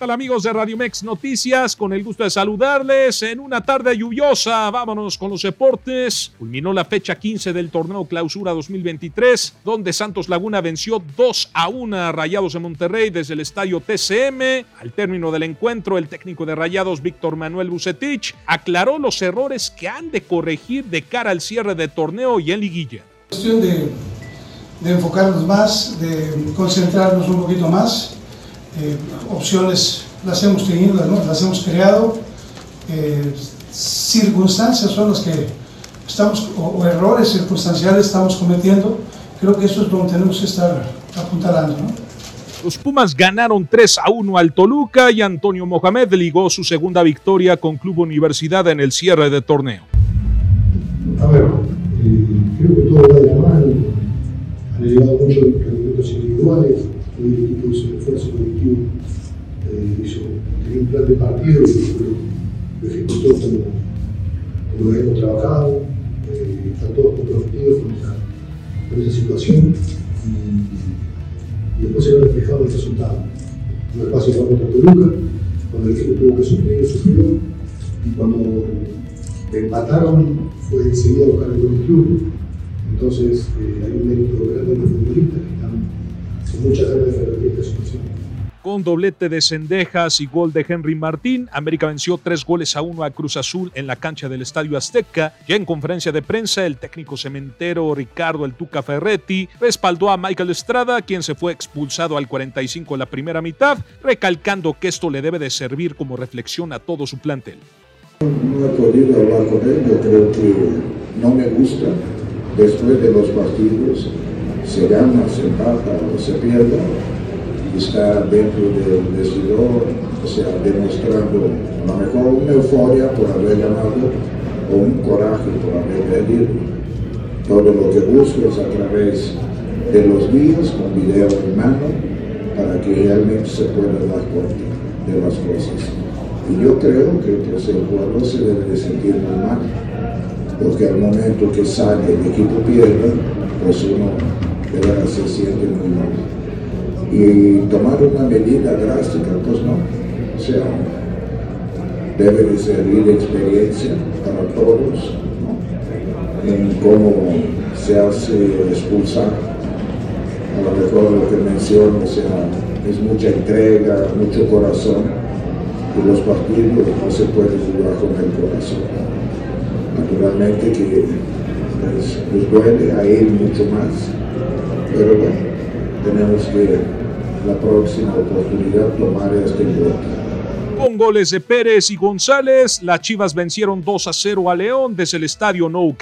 Tal amigos de Radio Mex Noticias? Con el gusto de saludarles en una tarde lluviosa. Vámonos con los deportes. Culminó la fecha 15 del torneo Clausura 2023, donde Santos Laguna venció 2 a 1 a Rayados de Monterrey desde el estadio TCM. Al término del encuentro, el técnico de Rayados, Víctor Manuel Bucetich, aclaró los errores que han de corregir de cara al cierre de torneo y en liguilla. Cuestión de, de enfocarnos más, de concentrarnos un poquito más eh, opciones las hemos tenido, ¿no? las hemos creado, eh, circunstancias son las que estamos, o, o, errores circunstanciales estamos cometiendo, creo que eso es donde tenemos que estar apuntalando. ¿no? Los Pumas ganaron 3 a 1 al Toluca y Antonio Mohamed ligó su segunda victoria con Club Universidad en el cierre de torneo. A ver, eh, creo que todo va de la mano, han llegado muchos rendimientos individuales, equipo hizo un esfuerzo colectivo, eh, hizo, tenía un plan de partido y lo, ejecutó como, como lo hemos trabajado, eh, están todos comprometidos con esa, situación y, después se ve reflejado el resultado. No es fácil para contra Toluca, cuando el equipo tuvo que sufrir, sufrió, y cuando empataron fue enseguida a buscar el club. Entonces eh, hay un mérito grande de los futbolistas muchas ganas de. Con doblete de Cendejas y gol de Henry Martín, América venció tres goles a uno a Cruz Azul en la cancha del Estadio Azteca. Ya en conferencia de prensa, el técnico cementero Ricardo El Tuca Ferretti respaldó a Michael Estrada, quien se fue expulsado al 45 de la primera mitad, recalcando que esto le debe de servir como reflexión a todo su plantel. No he podido hablar con él, yo creo que no me gusta. Después de los partidos se gana, se empata se pierde, está dentro del vestidor, o sea, demostrando a lo mejor una euforia por haber ganado o un coraje por haber perdido. Todo lo que busco es a través de los días, con video en mano, para que realmente se pueda dar cuenta de las cosas. Y yo creo que pues, el jugador se debe de sentir muy mal, porque al momento que sale el equipo pierde, pues uno de se siente muy mal. Y tomar una medida drástica, pues no. O sea, debe de servir experiencia para todos. En cómo se hace expulsar. A lo mejor lo que menciono, o sea, es mucha entrega, mucho corazón y los partidos no se puede jugar con el corazón. Naturalmente que pues, nos duele a él mucho más, pero bueno, tenemos que la próxima oportunidad tomar este Con goles de Pérez y González, las Chivas vencieron 2 a 0 a León desde el estadio Nou.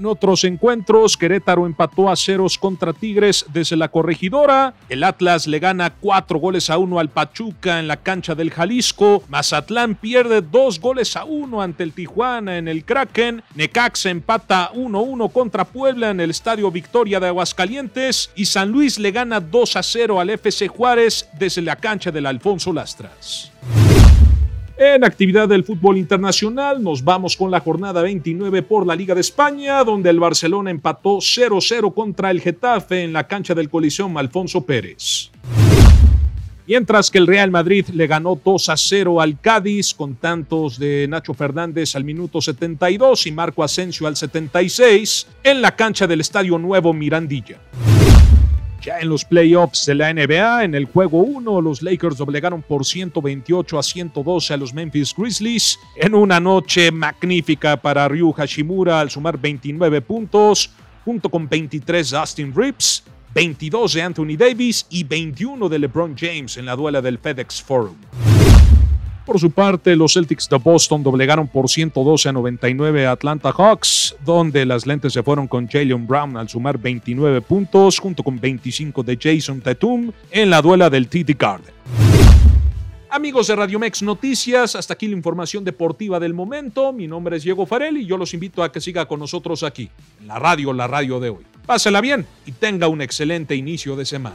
En otros encuentros, Querétaro empató a ceros contra Tigres desde la corregidora. El Atlas le gana cuatro goles a uno al Pachuca en la cancha del Jalisco. Mazatlán pierde dos goles a uno ante el Tijuana en el Kraken. Necaxa empata 1-1 contra Puebla en el Estadio Victoria de Aguascalientes. Y San Luis le gana 2 a 0 al FC Juárez desde la cancha del Alfonso Lastras. En actividad del fútbol internacional, nos vamos con la jornada 29 por la Liga de España, donde el Barcelona empató 0-0 contra el Getafe en la cancha del Coliseum Alfonso Pérez. Mientras que el Real Madrid le ganó 2 a 0 al Cádiz con tantos de Nacho Fernández al minuto 72 y Marco Asensio al 76 en la cancha del Estadio Nuevo Mirandilla. Ya en los playoffs de la NBA, en el juego 1, los Lakers doblegaron por 128 a 112 a los Memphis Grizzlies en una noche magnífica para Ryu Hashimura al sumar 29 puntos, junto con 23 de Austin Reeves, 22 de Anthony Davis y 21 de LeBron James en la duela del FedEx Forum. Por su parte, los Celtics de Boston doblegaron por 112 a 99 a Atlanta Hawks, donde las lentes se fueron con Jalen Brown al sumar 29 puntos, junto con 25 de Jason Tatum en la duela del TD Garden. Amigos de Radio Mex Noticias, hasta aquí la información deportiva del momento. Mi nombre es Diego Farelli y yo los invito a que siga con nosotros aquí, en la radio, la radio de hoy. Pásela bien y tenga un excelente inicio de semana.